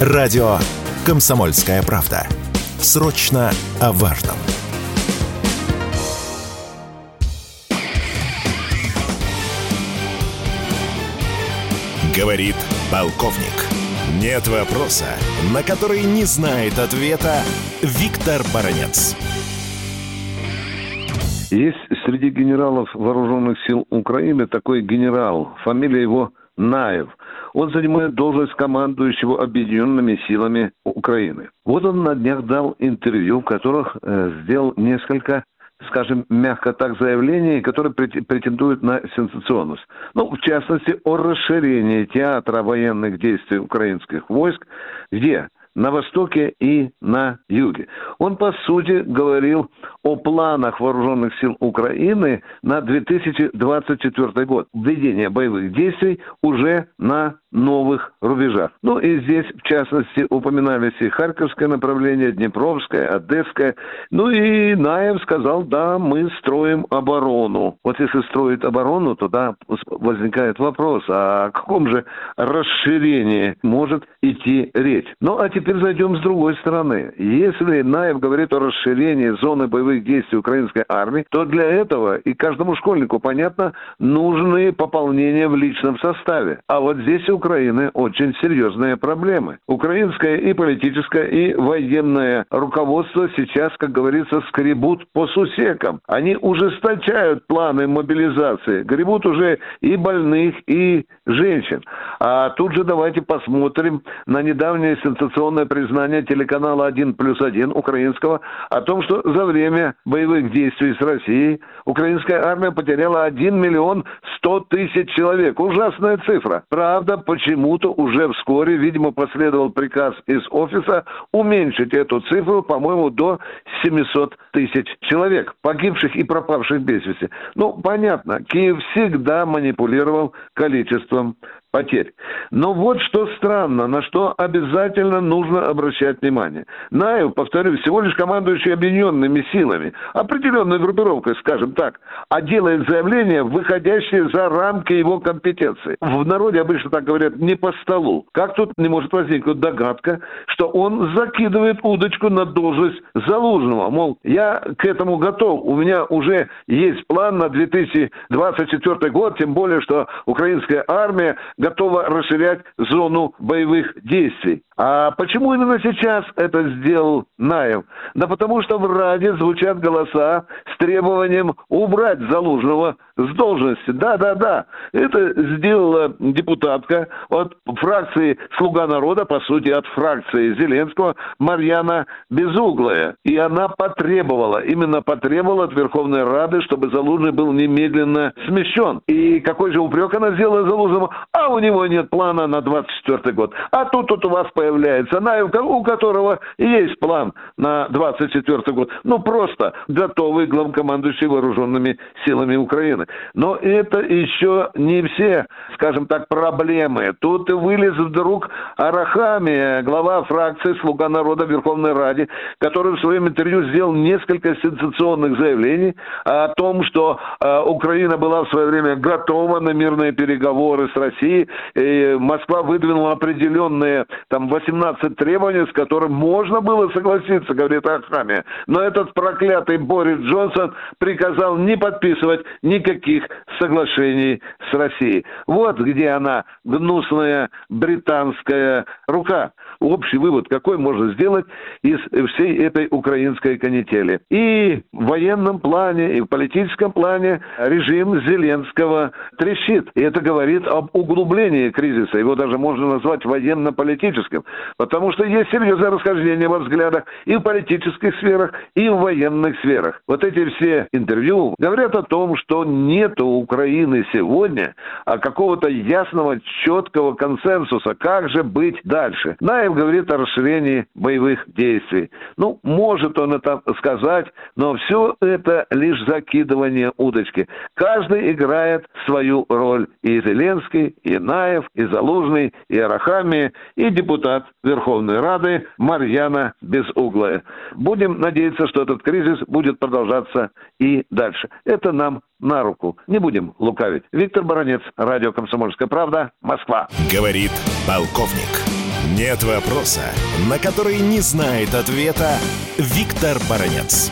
Радио «Комсомольская правда». Срочно о важном. Говорит полковник. Нет вопроса, на который не знает ответа Виктор Баранец. Есть среди генералов вооруженных сил Украины такой генерал, фамилия его Наев. Он занимает должность командующего объединенными силами Украины. Вот он на днях дал интервью, в которых э, сделал несколько скажем, мягко так, заявлений, которые претендуют на сенсационность. Ну, в частности, о расширении театра военных действий украинских войск, где на востоке и на юге. Он, по сути, говорил о планах вооруженных сил Украины на 2024 год. Введение боевых действий уже на новых рубежах. Ну и здесь, в частности, упоминались и Харьковское направление, Днепровское, Одесское. Ну и Наев сказал, да, мы строим оборону. Вот если строить оборону, то да, возникает вопрос, а о каком же расширении может идти речь? Ну а теперь зайдем с другой стороны. Если Наев говорит о расширении зоны боевых действий украинской армии, то для этого и каждому школьнику, понятно, нужны пополнения в личном составе. А вот здесь у Украины очень серьезные проблемы. Украинское и политическое, и военное руководство сейчас, как говорится, скребут по сусекам. Они ужесточают планы мобилизации, гребут уже и больных, и женщин. А тут же давайте посмотрим на недавнее сенсационное признание телеканала 1 плюс 1 украинского о том, что за время боевых действий с Россией украинская армия потеряла 1 миллион 100 тысяч человек. Ужасная цифра. Правда, почему-то уже вскоре, видимо, последовал приказ из офиса уменьшить эту цифру, по-моему, до 700 тысяч человек, погибших и пропавших без вести. Ну, понятно, Киев всегда манипулировал количеством потерь. Но вот что странно, на что обязательно нужно обращать внимание. Наев, повторю, всего лишь командующий объединенными силами, определенной группировкой, скажем так, а делает заявления, выходящие за рамки его компетенции. В народе обычно так говорят, не по столу. Как тут не может возникнуть догадка, что он закидывает удочку на должность Залужного? Мол, я к этому готов, у меня уже есть план на 2024 год, тем более, что украинская армия готова расширять зону боевых действий. А почему именно сейчас это сделал Наев? Да потому что в Раде звучат голоса с требованием убрать Залужного с должности. Да-да-да, это сделала депутатка от фракции «Слуга народа», по сути, от фракции Зеленского, Марьяна Безуглая. И она потребовала, именно потребовала от Верховной Рады, чтобы Залужный был немедленно смещен. И какой же упрек она сделала Залужному? А у него нет плана на 24 год. А тут, тут у вас появляется Наев, у которого есть план на 24 год. Ну, просто готовый главкомандующий вооруженными силами Украины. Но это еще не все, скажем так, проблемы. Тут вылез вдруг Арахами, глава фракции «Слуга народа» Верховной Раде, который в своем интервью сделал несколько сенсационных заявлений о том, что э, Украина была в свое время готова на мирные переговоры с Россией. И Москва выдвинула определенные там 18 требований, с которыми можно было согласиться, говорит Ахаме. Но этот проклятый Борис Джонсон приказал не подписывать никаких соглашений с Россией. Вот где она, гнусная британская рука. Общий вывод какой можно сделать из всей этой украинской канители. И в военном плане, и в политическом плане режим Зеленского трещит. И это говорит об углублении кризиса. Его даже можно назвать военно-политическим. Потому что есть серьезное расхождение во взглядах и в политических сферах, и в военных сферах. Вот эти все интервью говорят о том, что нет у Украины сегодня а какого-то ясного, четкого консенсуса, как же быть дальше. Наев говорит о расширении боевых действий. Ну, может он это сказать, но все это лишь закидывание удочки. Каждый играет свою роль. И Зеленский, и Наев, и Залужный, и Арахами, и депутат Верховной Рады Марьяна Безуглая. Будем надеяться, что этот кризис будет продолжаться и дальше. Это нам на руку. Не будем лукавить. Виктор Баранец, Радио «Комсомольская правда», Москва. Говорит полковник. Нет вопроса, на который не знает ответа Виктор Баранец.